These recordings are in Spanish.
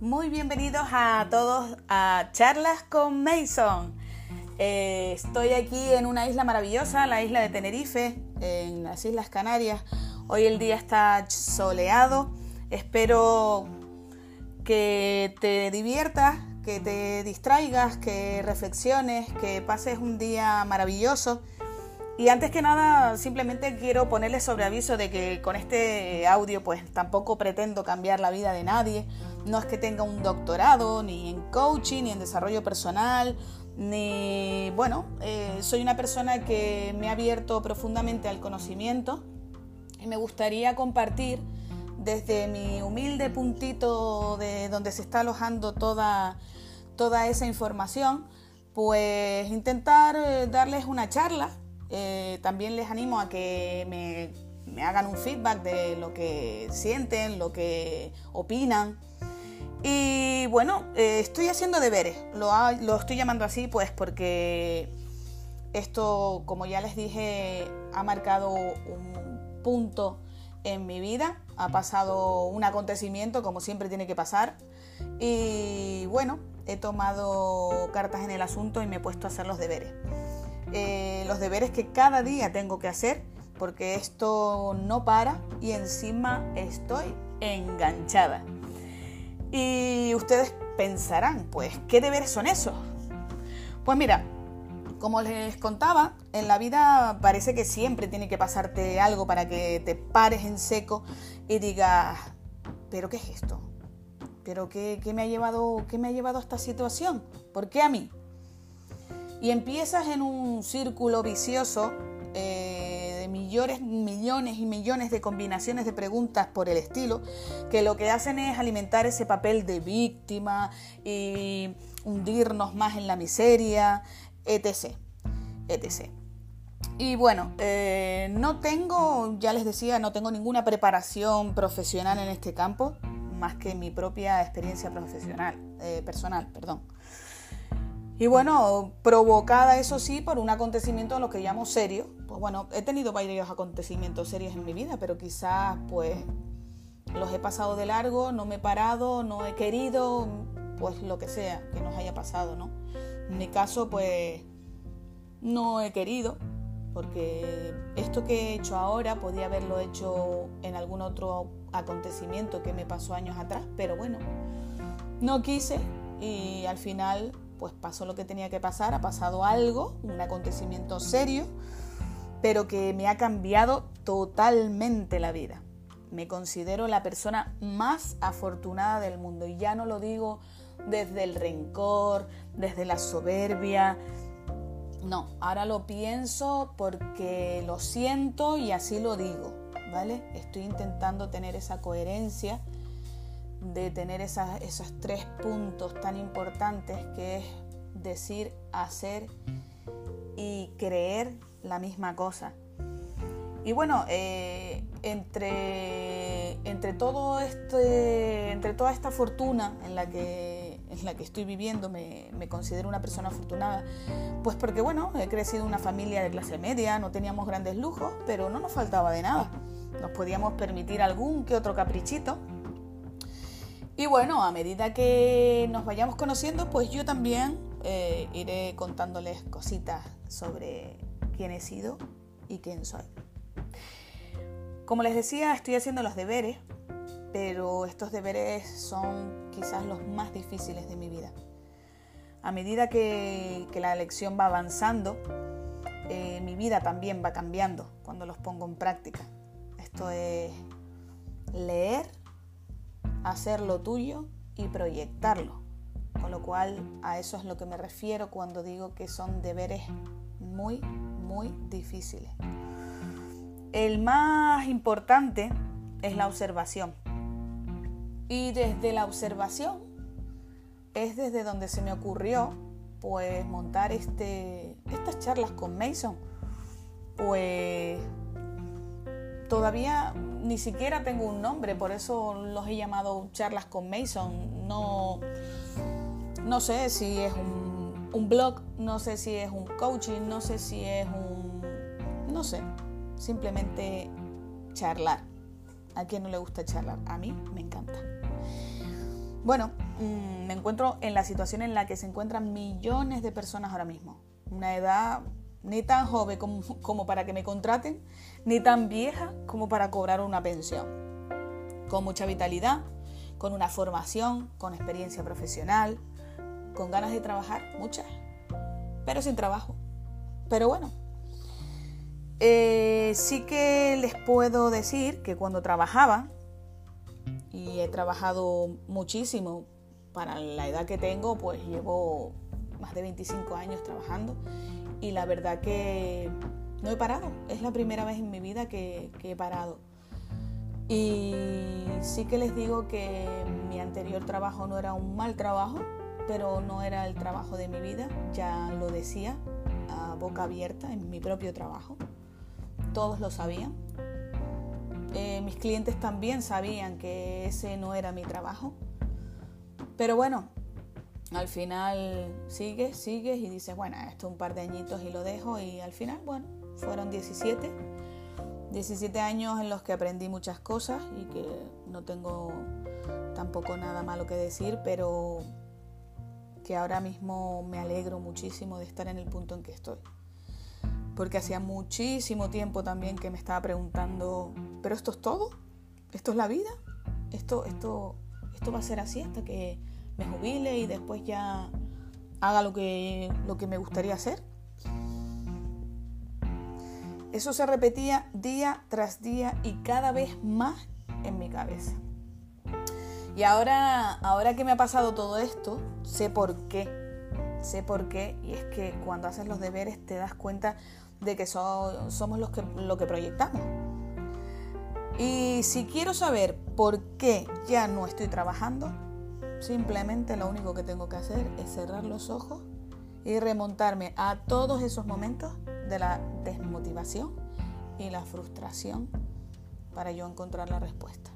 Muy bienvenidos a todos a Charlas con Mason. Eh, estoy aquí en una isla maravillosa, la isla de Tenerife, en las Islas Canarias. Hoy el día está soleado. Espero que te diviertas, que te distraigas, que reflexiones, que pases un día maravilloso. Y antes que nada, simplemente quiero ponerles sobre aviso de que con este audio pues tampoco pretendo cambiar la vida de nadie. No es que tenga un doctorado ni en coaching, ni en desarrollo personal, ni... Bueno, eh, soy una persona que me ha abierto profundamente al conocimiento y me gustaría compartir desde mi humilde puntito de donde se está alojando toda, toda esa información, pues intentar eh, darles una charla eh, también les animo a que me, hagan un feedback de lo que sienten, lo que opinan. Y bueno, eh, estoy haciendo deberes. Lo, lo estoy llamando así pues porque esto, como ya les dije, ha marcado un punto en mi vida. Ha pasado un acontecimiento como siempre tiene que pasar. Y bueno, he tomado cartas en el asunto y me he puesto a hacer los deberes. Eh, los deberes que cada día tengo que hacer, porque esto no para y encima estoy enganchada. Y ustedes pensarán, pues, ¿qué deberes son esos? Pues mira, como les contaba, en la vida parece que siempre tiene que pasarte algo para que te pares en seco y digas, ¿pero qué es esto? ¿Pero qué, me, ha llevado, qué me ha llevado a esta situación? ¿Por qué a mí? Y empiezas en un círculo vicioso millones, y millones de combinaciones de preguntas por el estilo, que lo que hacen es alimentar ese papel de víctima y hundirnos más en la miseria, etc. etc. Y bueno, eh, no tengo, ya les decía, no tengo ninguna preparación profesional en este campo, más que mi propia experiencia profesional, eh, personal, perdón. Y bueno, provocada eso sí por un acontecimiento a lo que llamo serio. Pues bueno, he tenido varios acontecimientos serios en mi vida, pero quizás pues los he pasado de largo, no me he parado, no he querido, pues lo que sea que nos haya pasado, ¿no? En mi caso pues no he querido, porque esto que he hecho ahora podía haberlo hecho en algún otro acontecimiento que me pasó años atrás, pero bueno, no quise y al final pues pasó lo que tenía que pasar, ha pasado algo, un acontecimiento serio, pero que me ha cambiado totalmente la vida. Me considero la persona más afortunada del mundo y ya no lo digo desde el rencor, desde la soberbia. No, ahora lo pienso porque lo siento y así lo digo, ¿vale? Estoy intentando tener esa coherencia de tener esos tres puntos tan importantes que es decir, hacer y creer la misma cosa. Y bueno, eh, entre, entre, todo este, entre toda esta fortuna en la que, en la que estoy viviendo, me, me, considero una persona afortunada, pues porque bueno, he crecido en una familia de clase media, no teníamos grandes lujos, pero no nos faltaba de nada. Nos podíamos permitir algún que otro caprichito y bueno, a medida que nos vayamos conociendo, pues yo también eh, iré contándoles cositas sobre quién he sido y quién soy. Como les decía, estoy haciendo los deberes, pero estos deberes son quizás los más difíciles de mi vida. A medida que, la lección va avanzando, eh, mi vida también va cambiando cuando los pongo en práctica. Esto es leer hacer lo tuyo y proyectarlo. Con lo cual a eso es lo que me refiero cuando digo que son deberes muy, muy difíciles. El más importante es la observación. Y desde la observación es desde donde se me ocurrió pues montar este, estas charlas con Mason. Pues todavía ni siquiera tengo un nombre, por eso los he llamado charlas con Mason. No, no sé si es un, blog, no sé si es un coaching, no sé si es un... no sé, simplemente charlar. ¿A quien no le gusta charlar? A mí me encanta. Bueno, mm, me encuentro en la situación en la que se encuentran millones de personas ahora mismo. Una edad ni tan joven como, para que me contraten, ni tan vieja como para cobrar una pensión. Con mucha vitalidad, con una formación, con experiencia profesional, con ganas de trabajar, muchas, pero sin trabajo. Pero bueno, eh, sí que les puedo decir que cuando trabajaba, y he trabajado muchísimo para la edad que tengo, pues llevo más de 25 años trabajando y la verdad que no he parado. Es la primera vez en mi vida que, he parado. Y sí que les digo que mi anterior trabajo no era un mal trabajo, pero no era el trabajo de mi vida, ya lo decía a boca abierta en mi propio trabajo. Todos lo sabían. Eh, mis clientes también sabían que ese no era mi trabajo. Pero bueno, al final sigues, sigues y dices, bueno, esto un par de añitos y lo dejo. Y al final, bueno, fueron 17. 17 años en los que aprendí muchas cosas y que no tengo tampoco nada malo que decir, pero que ahora mismo me alegro muchísimo de estar en el punto en que estoy. Porque hacía muchísimo tiempo también que me estaba preguntando, ¿pero esto es todo? ¿Esto es la vida? ¿Esto, esto, esto va a ser así hasta que me jubile y después ya haga lo que, lo que me gustaría hacer? Eso se repetía día tras día y cada vez más en mi cabeza. Y ahora, ahora que me ha pasado todo esto, sé por qué. Sé por qué. Y es que cuando haces los deberes te das cuenta de que somos los que, lo que proyectamos. Y si quiero saber por qué ya no estoy trabajando, simplemente lo único que tengo que hacer es cerrar los ojos y remontarme a todos esos momentos de la desmotivación y la frustración para yo encontrar la respuesta.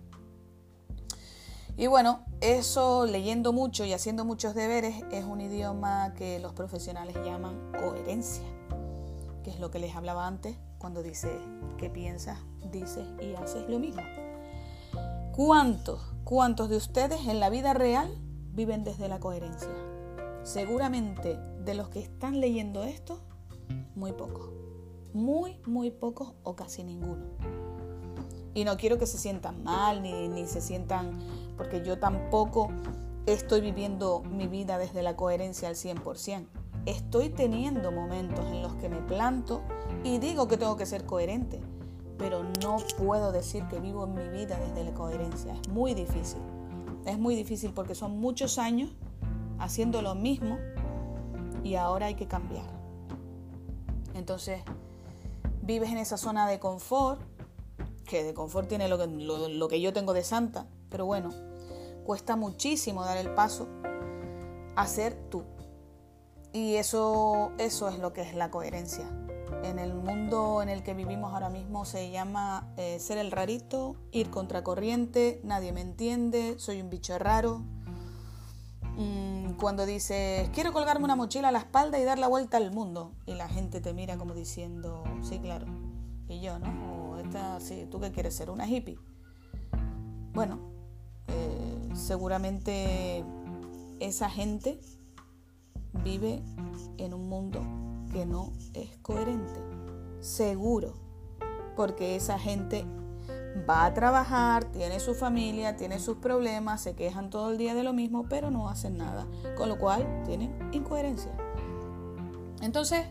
Y bueno, eso leyendo mucho y haciendo muchos deberes es un idioma que los profesionales llaman coherencia, que es lo que les hablaba antes cuando dice que piensas, dices y haces lo mismo. ¿Cuántos, cuántos de ustedes en la vida real viven desde la coherencia? Seguramente de los que están leyendo esto, muy pocos. Muy, muy pocos o casi ninguno. Y no quiero que se sientan mal ni, ni se sientan porque yo tampoco estoy viviendo mi vida desde la coherencia al 100%. Estoy teniendo momentos en los que me planto y digo que tengo que ser coherente, pero no puedo decir que vivo mi vida desde la coherencia. Es muy difícil. Es muy difícil porque son muchos años haciendo lo mismo y ahora hay que cambiar. Entonces, vives en esa zona de confort, que de confort tiene lo que, lo que yo tengo de santa, pero bueno, cuesta muchísimo dar el paso a ser tú. Y eso, eso es lo que es la coherencia. En el mundo en el que vivimos ahora mismo se llama eh, ser el rarito, ir contracorriente, nadie me entiende, soy un bicho raro. Mm, cuando dices, quiero colgarme una mochila a la espalda y dar la vuelta al mundo. Y la gente te mira como diciendo, sí, claro. Y yo, ¿no? O esta, sí, ¿tú qué quieres ser? ¿Una hippie? Bueno, eh, seguramente esa gente vive en un mundo que no es coherente. Seguro. Porque esa gente va a trabajar, tiene su familia, tiene sus problemas, se quejan todo el día de lo mismo, pero no hacen nada. Con lo cual tienen incoherencia. Entonces,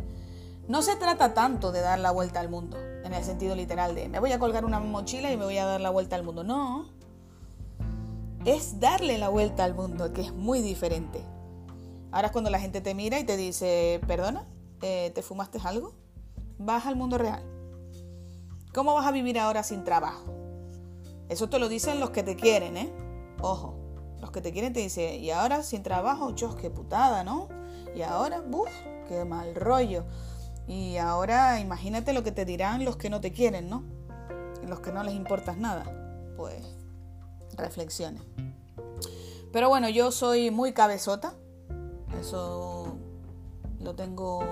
no se trata tanto de dar la vuelta al mundo, en el sentido literal de me voy a colgar una mochila y me voy a dar la vuelta al mundo. No, es darle la vuelta al mundo, que es muy diferente. Ahora es cuando la gente te mira y te dice, perdona, eh, ¿te fumaste algo? Vas al mundo real. ¿Cómo vas a vivir ahora sin trabajo? Eso te lo dicen los que te quieren, ¿eh? Ojo, los que te quieren te dicen, y ahora sin trabajo, chos, qué putada, ¿no? Y ahora, buf, qué mal rollo. Y ahora imagínate lo que te dirán los que no te quieren, ¿no? Los que no les importas nada. Pues reflexiones. Pero bueno, yo soy muy cabezota. Eso lo tengo...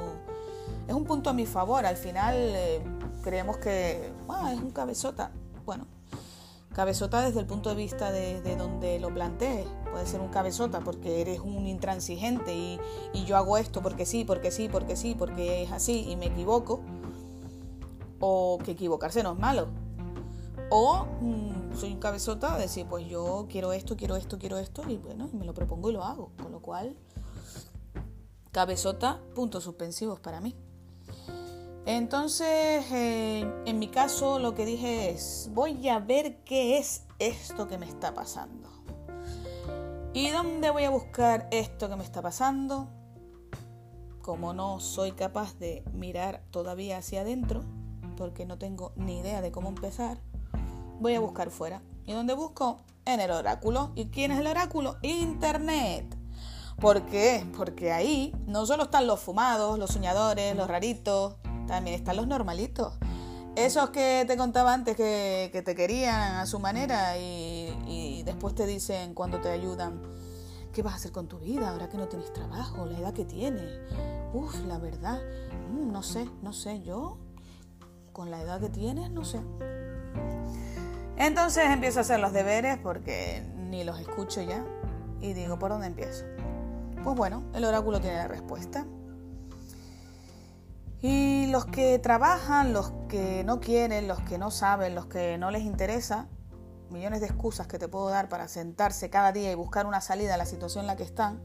Es un punto a mi favor. Al final eh, creemos que ah, es un cabezota. Bueno, Cabezota desde el punto de vista de, donde lo plantees. Puede ser un cabezota porque eres un intransigente y, yo hago esto porque sí, porque sí, porque sí, porque es así y me equivoco. O que equivocarse no es malo. O mm, soy un cabezota de decir, pues yo quiero esto, quiero esto, quiero esto y bueno, me lo propongo y lo hago. Con lo cual, cabezota, puntos suspensivos para mí. Entonces, eh, en mi caso, lo que dije es, voy a ver qué es esto que me está pasando. ¿Y dónde voy a buscar esto que me está pasando? Como no soy capaz de mirar todavía hacia adentro, porque no tengo ni idea de cómo empezar, voy a buscar fuera. ¿Y dónde busco? En el oráculo. ¿Y quién es el oráculo? Internet. ¿Por qué? Porque ahí no solo están los fumados, los soñadores, los raritos, también están los normalitos. Esos que te contaba antes que, te querían a su manera y, después te dicen cuando te ayudan, ¿qué vas a hacer con tu vida ahora que no tienes trabajo, la edad que tienes? Uf, la verdad, mm, no sé, no sé, yo con la edad que tienes, no sé. Entonces empiezo a hacer los deberes porque ni los escucho ya y digo, ¿por dónde empiezo? Pues bueno, el oráculo tiene la respuesta. Y los que trabajan, los que no quieren, los que no saben, los que no les interesa, millones de excusas que te puedo dar para sentarse cada día y buscar una salida a la situación en la que están.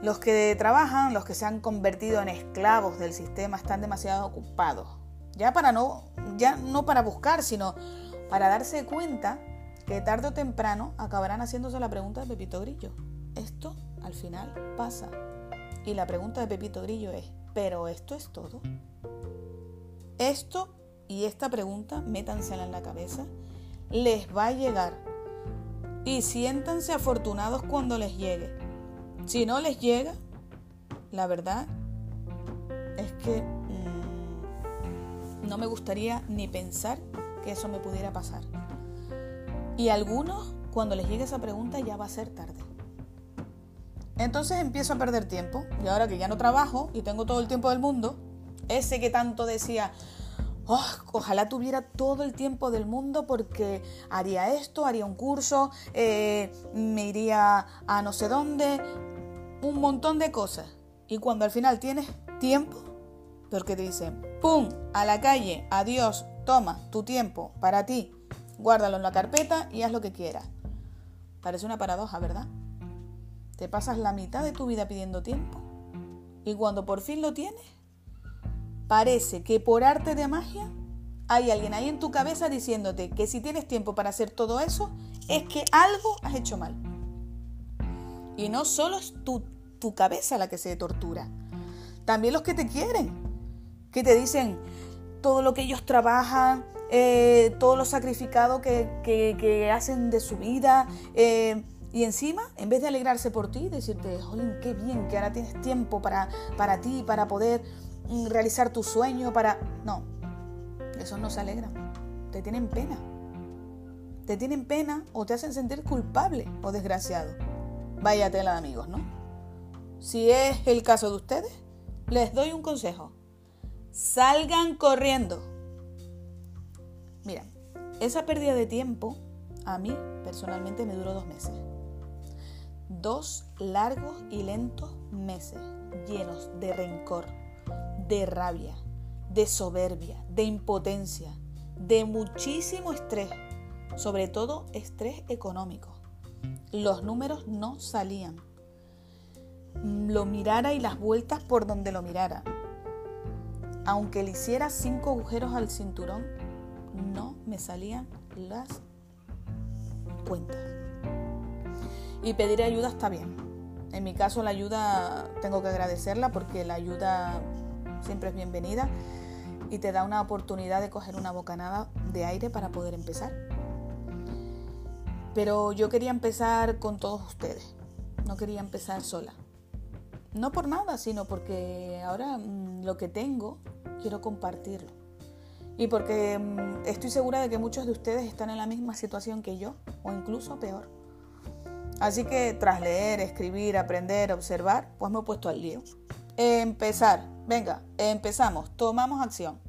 Los que trabajan, los que se han convertido en esclavos del sistema, están demasiado ocupados. Ya para no, ya no para buscar, sino para darse cuenta que tarde o temprano acabarán haciéndose la pregunta de Pepito Grillo. Esto al final pasa. Y la pregunta de Pepito Grillo es, pero esto es todo. Esto y esta pregunta, métansela en la cabeza, les va a llegar. Y siéntanse afortunados cuando les llegue. Si no les llega, la verdad es que mm, no me gustaría ni pensar que eso me pudiera pasar. Y algunos, cuando les llegue esa pregunta, ya va a ser tarde. Entonces empiezo a perder tiempo y ahora que ya no trabajo y tengo todo el tiempo del mundo, ese que tanto decía, oh, ojalá tuviera todo el tiempo del mundo porque haría esto, haría un curso, eh, me iría a no sé dónde, un montón de cosas. Y cuando al final tienes tiempo, porque te dicen, ¡pum! A la calle, adiós, toma tu tiempo para ti, guárdalo en la carpeta y haz lo que quieras. Parece una paradoja, ¿verdad? Te pasas la mitad de tu vida pidiendo tiempo y cuando por fin lo tienes, parece que por arte de magia hay alguien ahí en tu cabeza diciéndote que si tienes tiempo para hacer todo eso, es que algo has hecho mal. Y no solo es tu, tu cabeza la que se tortura, también los que te quieren, que te dicen todo lo que ellos trabajan, eh, todo lo sacrificado que, que, hacen de su vida. Eh, y encima, en vez de alegrarse por ti, decirte, oye, qué bien que ahora tienes tiempo para, para ti, para poder mm, realizar tu sueño, para... No, esos no se alegran, te tienen pena. Te tienen pena o te hacen sentir culpable o desgraciado. Vaya tela amigos, ¿no? Si es el caso de ustedes, les doy un consejo. Salgan corriendo. Mira, esa pérdida de tiempo a mí personalmente me duró dos meses dos largos y lentos meses llenos de rencor, de rabia, de soberbia, de impotencia, de muchísimo estrés, sobre todo estrés económico. Los números no salían. Lo mirara y las vueltas por donde lo mirara. Aunque le hiciera cinco agujeros al cinturón, no me salían las cuentas. Y pedir ayuda está bien. En mi caso la ayuda tengo que agradecerla porque la ayuda siempre es bienvenida y te da una oportunidad de coger una bocanada de aire para poder empezar. Pero yo quería empezar con todos ustedes, no quería empezar sola. No por nada, sino porque ahora mm, lo que tengo quiero compartirlo. Y porque mm, estoy segura de que muchos de ustedes están en la misma situación que yo, o incluso peor. Así que tras leer, escribir, aprender, observar, pues me he puesto al lío. Empezar, venga, empezamos, tomamos acción.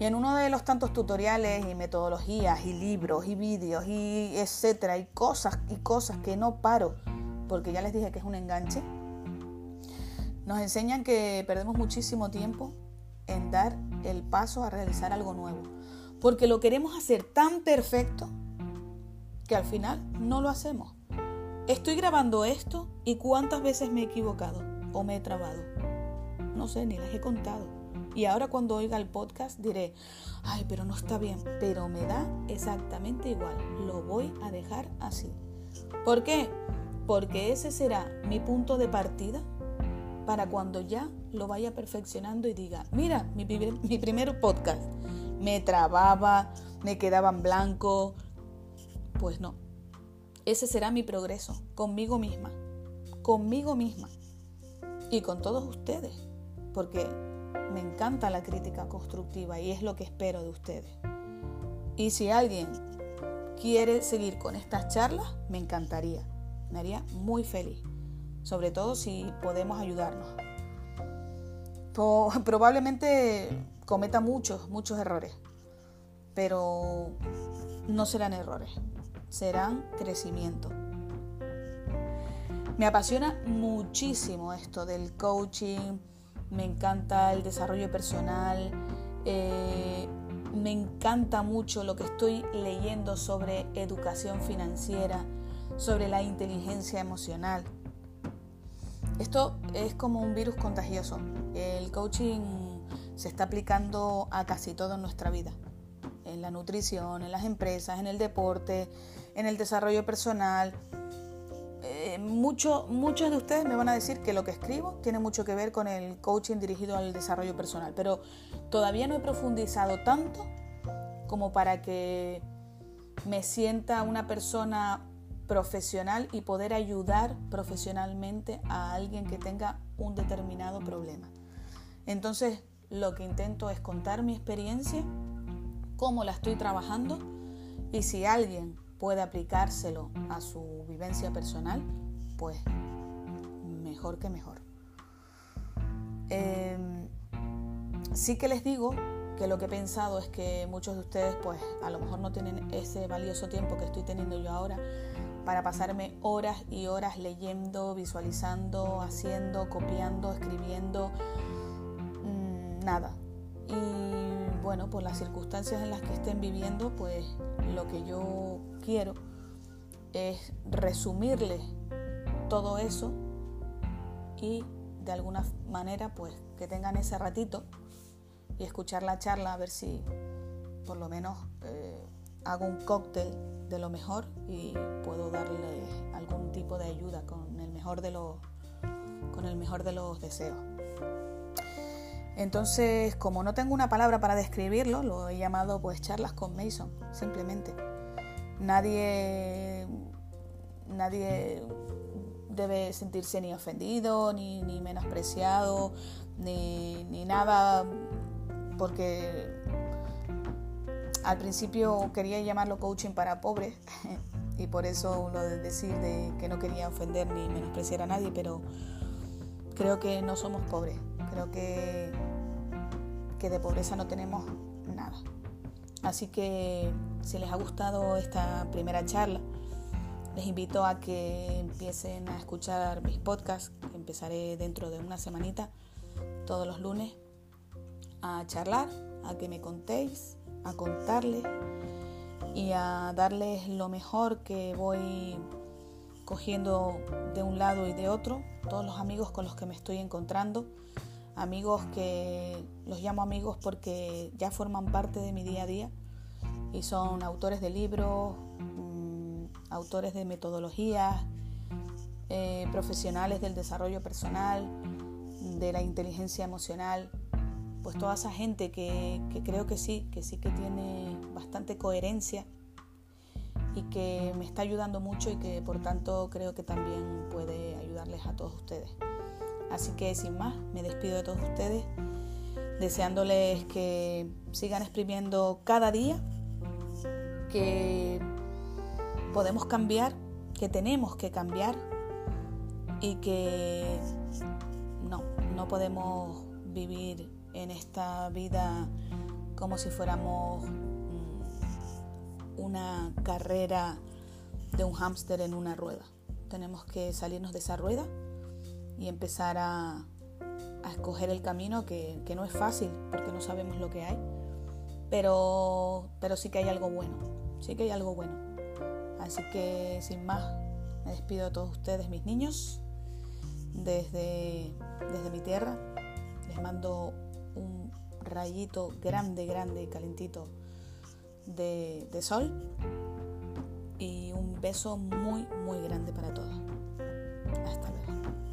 Y en uno de los tantos tutoriales y metodologías y libros y vídeos y etcétera, y cosas y cosas que no paro, porque ya les dije que es un enganche, nos enseñan que perdemos muchísimo tiempo en dar el paso a realizar algo nuevo, porque lo queremos hacer tan perfecto que al final no lo hacemos. Estoy grabando esto y cuántas veces me he equivocado o me he trabado. No sé, ni les he contado. Y ahora cuando oiga el podcast diré, ay, pero no está bien, pero me da exactamente igual, lo voy a dejar así. ¿Por qué? Porque ese será mi punto de partida para cuando ya lo vaya perfeccionando y diga, mira, mi, mi primer podcast, me trababa, me quedaba en blanco. Pues no, ese será mi progreso conmigo misma, conmigo misma y con todos ustedes, porque me encanta la crítica constructiva y es lo que espero de ustedes. Y si alguien quiere seguir con estas charlas, me encantaría. Me haría muy feliz. Sobre todo si podemos ayudarnos. probablemente cometa muchos, muchos errores. Pero no serán errores. Serán crecimiento. Me apasiona muchísimo esto del coaching, me encanta el desarrollo personal, eh, me encanta mucho lo que estoy leyendo sobre educación financiera, sobre la inteligencia emocional. Esto es como un virus contagioso. El coaching se está aplicando a casi todo en nuestra vida. En la nutrición, en las empresas, en el deporte, en el desarrollo personal, muchos de ustedes me van a decir que lo que escribo tiene mucho que ver con el coaching dirigido al desarrollo personal, pero todavía no he profundizado tanto como para que me sienta una persona profesional y poder ayudar profesionalmente a alguien que tenga un determinado problema. Entonces, lo que intento es contar mi experiencia, cómo la estoy trabajando y si alguien puede aplicárselo a su vivencia personal, pues mejor que mejor. Em, sí que les digo que lo que he pensado es que muchos de ustedes pues a lo mejor no tienen ese valioso tiempo que estoy teniendo yo ahora para pasarme horas y horas leyendo, visualizando, haciendo, copiando, escribiendo, mm, nada. Y bueno, por las circunstancias en las que estén viviendo, pues lo que yo quiero es resumirles todo eso y de alguna manera pues que tengan ese ratito y escuchar la charla a ver si por lo menos eh, hago un cóctel de lo mejor y puedo darle algún tipo de ayuda con el mejor de los con el mejor de los deseos. Entonces, como no tengo una palabra para describirlo, lo he llamado pues charlas con Mason, simplemente. Nadie nadie debe sentirse ni ofendido, ni, menospreciado, ni, nada, porque al principio quería llamarlo coaching para pobres y por eso lo de decir de que no quería ofender ni menospreciar a nadie, pero creo que no somos pobres, creo que, que de pobreza no tenemos nada. Así que si les ha gustado esta primera charla, les invito a que empiecen a escuchar mis podcasts, que empezaré dentro de una semanita, todos los lunes, a charlar, a que me contéis, a contarles y a darles lo mejor que voy cogiendo de un lado y de otro, todos los amigos con los que me estoy encontrando, amigos que los llamo amigos porque ya forman parte de mi día a día y son autores de libros, autores de metodologías, eh, profesionales del desarrollo personal, de la inteligencia emocional, pues toda esa gente que, creo que sí, que sí que tiene bastante coherencia y que me está ayudando mucho y que por tanto creo que también puede ayudarles a todos ustedes. Así que sin más, me despido de todos ustedes, deseándoles que sigan exprimiendo cada día, que podemos cambiar, que tenemos que cambiar y que no, no podemos vivir en esta vida como si fuéramos mm, una carrera de un hámster en una rueda. Tenemos que salirnos de esa rueda y empezar a, escoger el camino que, que, no es fácil porque no sabemos lo que hay, pero, pero sí que hay algo bueno, sí que hay algo bueno. Así que sin más, me despido de todos ustedes, mis niños, desde, desde mi tierra. Les mando un rayito grande, grande y calentito de, de sol y un beso muy, muy grande para todos. Hasta luego.